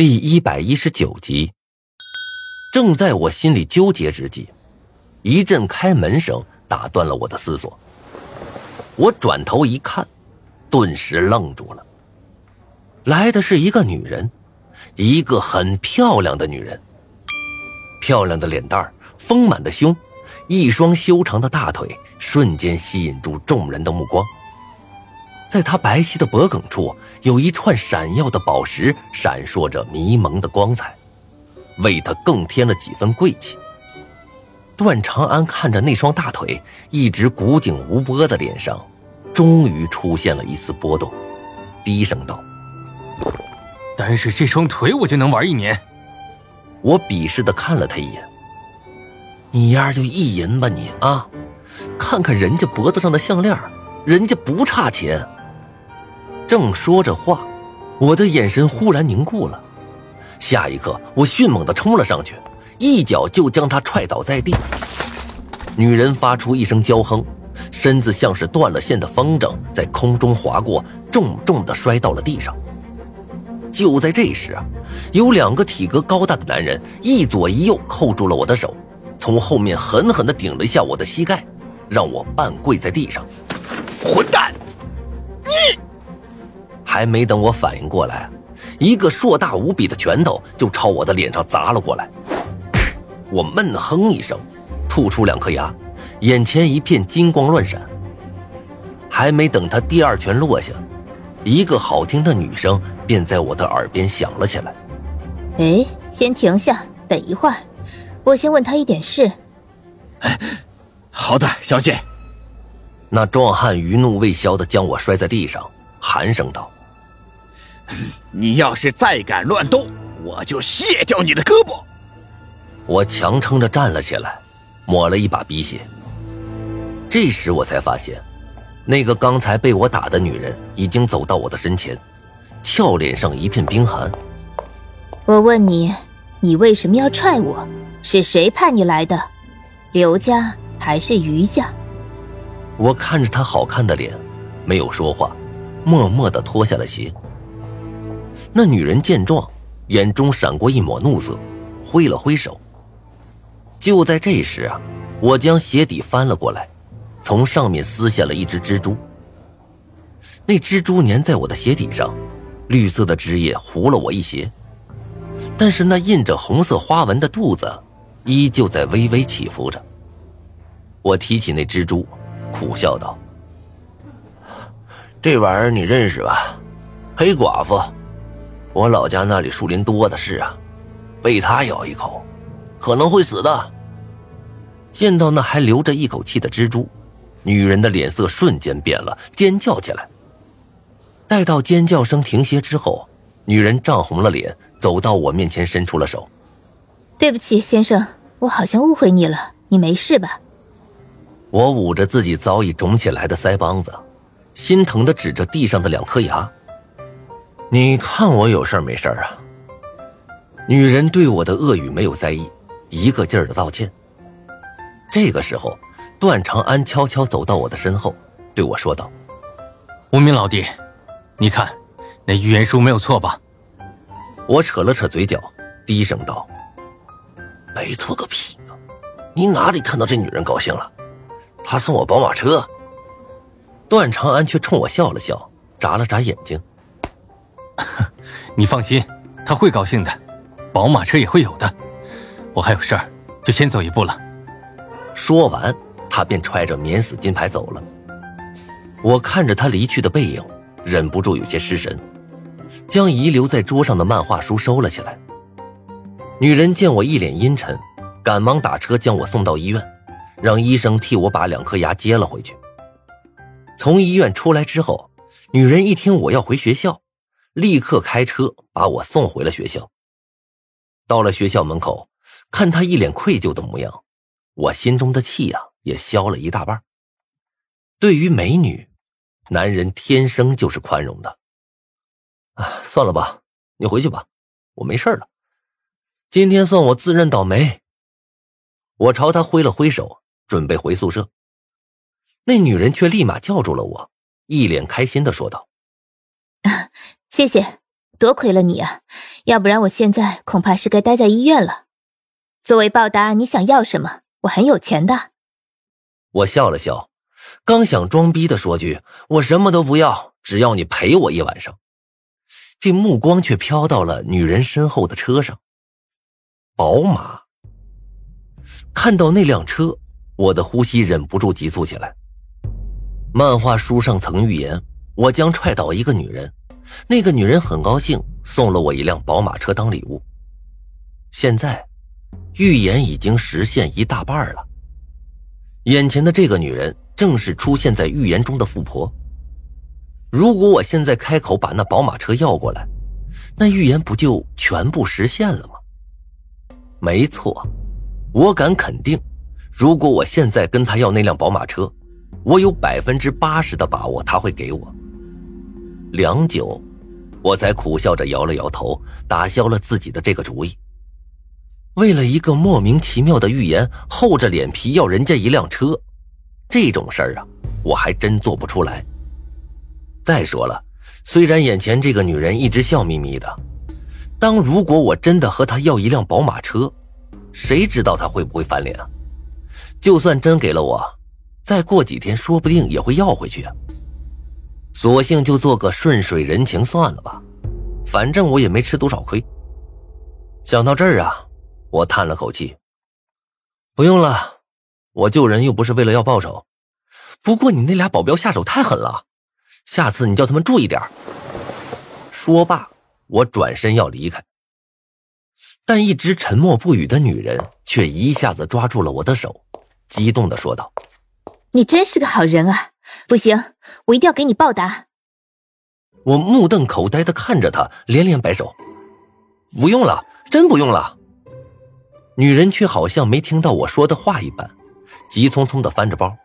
第一百一十九集。正在我心里纠结之际，一阵开门声打断了我的思索。我转头一看，顿时愣住了。来的是一个女人，一个很漂亮的女人。漂亮的脸蛋儿，丰满的胸，一双修长的大腿，瞬间吸引住众人的目光。在他白皙的脖颈处，有一串闪耀的宝石，闪烁着迷蒙的光彩，为他更添了几分贵气。段长安看着那双大腿，一直古井无波的脸上。终于出现了一丝波动，低声道：“单是这双腿，我就能玩一年。”我鄙视的看了他一眼：“你丫就意淫吧你啊！看看人家脖子上的项链，人家不差钱。”正说着话，我的眼神忽然凝固了，下一刻，我迅猛的冲了上去，一脚就将她踹倒在地。女人发出一声娇哼。身子像是断了线的风筝，在空中划过，重重的摔到了地上。就在这时啊，有两个体格高大的男人一左一右扣住了我的手，从后面狠狠地顶了一下我的膝盖，让我半跪在地上。混蛋！你还没等我反应过来，一个硕大无比的拳头就朝我的脸上砸了过来。我闷哼一声，吐出两颗牙。眼前一片金光乱闪，还没等他第二拳落下，一个好听的女声便在我的耳边响了起来：“哎，先停下，等一会儿，我先问他一点事。”“哎，好的，小姐。”那壮汉余怒未消的将我摔在地上，寒声道：“ 你要是再敢乱动，我就卸掉你的胳膊。”我强撑着站了起来，抹了一把鼻血。这时我才发现，那个刚才被我打的女人已经走到我的身前，俏脸上一片冰寒。我问你，你为什么要踹我？是谁派你来的？刘家还是余家？我看着她好看的脸，没有说话，默默的脱下了鞋。那女人见状，眼中闪过一抹怒色，挥了挥手。就在这时啊，我将鞋底翻了过来。从上面撕下了一只蜘蛛，那蜘蛛粘在我的鞋底上，绿色的汁液糊了我一鞋，但是那印着红色花纹的肚子依旧在微微起伏着。我提起那蜘蛛，苦笑道：“这玩意儿你认识吧？黑寡妇，我老家那里树林多的是啊，被它咬一口，可能会死的。”见到那还留着一口气的蜘蛛。女人的脸色瞬间变了，尖叫起来。待到尖叫声停歇之后，女人涨红了脸，走到我面前，伸出了手：“对不起，先生，我好像误会你了，你没事吧？”我捂着自己早已肿起来的腮帮子，心疼的指着地上的两颗牙：“你看我有事没事啊？”女人对我的恶语没有在意，一个劲儿的道歉。这个时候。段长安悄悄走到我的身后，对我说道：“无名老弟，你看，那预言书没有错吧？”我扯了扯嘴角，低声道：“没错个屁！你哪里看到这女人高兴了？她送我宝马车。”段长安却冲我笑了笑，眨了眨眼睛：“ 你放心，他会高兴的，宝马车也会有的。我还有事儿，就先走一步了。”说完。他便揣着免死金牌走了。我看着他离去的背影，忍不住有些失神，将遗留在桌上的漫画书收了起来。女人见我一脸阴沉，赶忙打车将我送到医院，让医生替我把两颗牙接了回去。从医院出来之后，女人一听我要回学校，立刻开车把我送回了学校。到了学校门口，看他一脸愧疚的模样，我心中的气呀！也消了一大半。对于美女，男人天生就是宽容的。啊，算了吧，你回去吧，我没事了。今天算我自认倒霉。我朝他挥了挥手，准备回宿舍。那女人却立马叫住了我，一脸开心的说道：“ 谢谢，多亏了你啊，要不然我现在恐怕是该待在医院了。作为报答，你想要什么？我很有钱的。我笑了笑，刚想装逼的说句“我什么都不要，只要你陪我一晚上”，这目光却飘到了女人身后的车上。宝马。看到那辆车，我的呼吸忍不住急促起来。漫画书上曾预言，我将踹倒一个女人，那个女人很高兴，送了我一辆宝马车当礼物。现在，预言已经实现一大半了。眼前的这个女人，正是出现在预言中的富婆。如果我现在开口把那宝马车要过来，那预言不就全部实现了吗？没错，我敢肯定，如果我现在跟他要那辆宝马车。我有百分之八十的把握他会给我。良久，我才苦笑着摇了摇头，打消了自己的这个主意。为了一个莫名其妙的预言，厚着脸皮要人家一辆车，这种事儿啊，我还真做不出来。再说了，虽然眼前这个女人一直笑眯眯的，当如果我真的和她要一辆宝马车，谁知道她会不会翻脸啊？就算真给了我。再过几天，说不定也会要回去啊。索性就做个顺水人情算了吧，反正我也没吃多少亏。想到这儿啊，我叹了口气。不用了，我救人又不是为了要报酬。不过你那俩保镖下手太狠了，下次你叫他们注意点说罢，我转身要离开，但一直沉默不语的女人却一下子抓住了我的手，激动的说道。你真是个好人啊！不行，我一定要给你报答。我目瞪口呆的看着他，连连摆手：“不用了，真不用了。”女人却好像没听到我说的话一般，急匆匆的翻着包。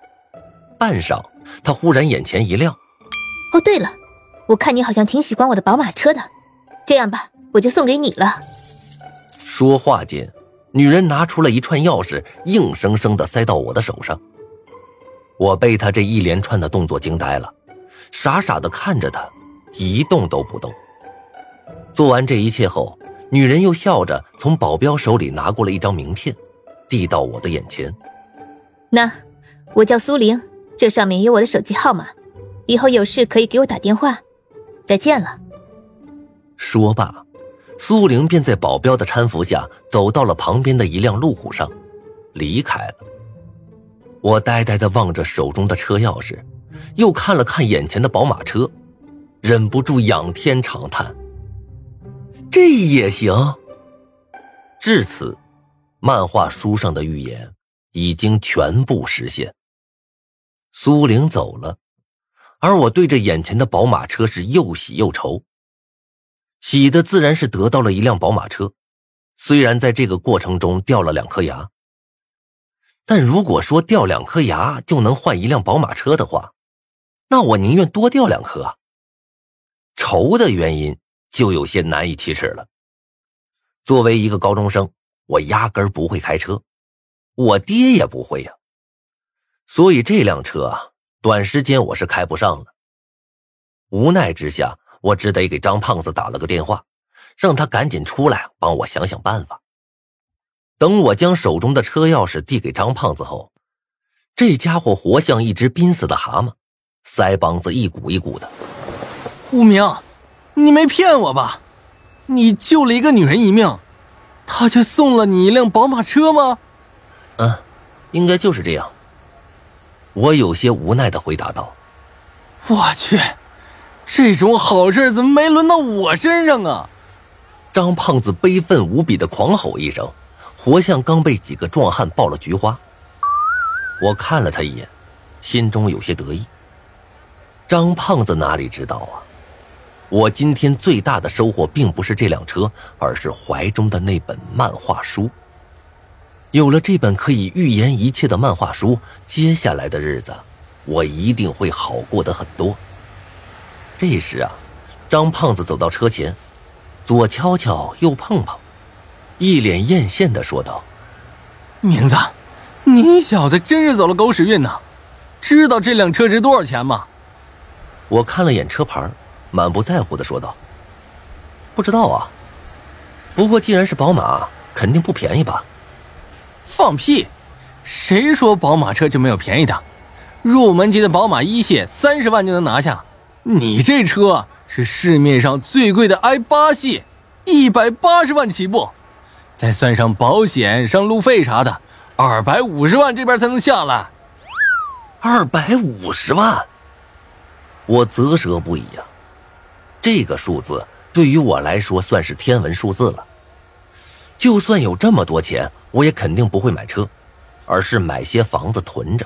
半晌，她忽然眼前一亮：“哦，对了，我看你好像挺喜欢我的宝马车的，这样吧，我就送给你了。”说话间，女人拿出了一串钥匙，硬生生的塞到我的手上。我被他这一连串的动作惊呆了，傻傻的看着他，一动都不动。做完这一切后，女人又笑着从保镖手里拿过了一张名片，递到我的眼前。那，我叫苏玲，这上面有我的手机号码，以后有事可以给我打电话。再见了。说罢，苏玲便在保镖的搀扶下走到了旁边的一辆路虎上，离开了。我呆呆的望着手中的车钥匙，又看了看眼前的宝马车，忍不住仰天长叹：“这也行。”至此，漫画书上的预言已经全部实现。苏玲走了，而我对着眼前的宝马车是又喜又愁。喜的自然是得到了一辆宝马车，虽然在这个过程中掉了两颗牙。但如果说掉两颗牙就能换一辆宝马车的话，那我宁愿多掉两颗。愁的原因就有些难以启齿了。作为一个高中生，我压根不会开车，我爹也不会呀，所以这辆车啊，短时间我是开不上了。无奈之下，我只得给张胖子打了个电话，让他赶紧出来帮我想想办法。等我将手中的车钥匙递给张胖子后，这家伙活像一只濒死的蛤蟆，腮帮子一鼓一鼓的。无名，你没骗我吧？你救了一个女人一命，他却送了你一辆宝马车吗？嗯，应该就是这样。我有些无奈的回答道：“我去，这种好事怎么没轮到我身上啊？”张胖子悲愤无比的狂吼一声。活像刚被几个壮汉爆了菊花。我看了他一眼，心中有些得意。张胖子哪里知道啊，我今天最大的收获并不是这辆车，而是怀中的那本漫画书。有了这本可以预言一切的漫画书，接下来的日子，我一定会好过得很多。这时啊，张胖子走到车前，左敲敲，右碰碰。一脸艳羡的说道：“明子，你小子真是走了狗屎运呐！知道这辆车值多少钱吗？”我看了眼车牌，满不在乎的说道：“不知道啊。”不过既然是宝马，肯定不便宜吧？放屁！谁说宝马车就没有便宜的？入门级的宝马一系三十万就能拿下，你这车是市面上最贵的 i 八系，一百八十万起步，再算上保险、上路费啥的，二百五十万这边才能下来。二百五十万，我啧舌不已呀！这个数字对于我来说算是天文数字了。就算有这么多钱，我也肯定不会买车，而是买些房子囤着。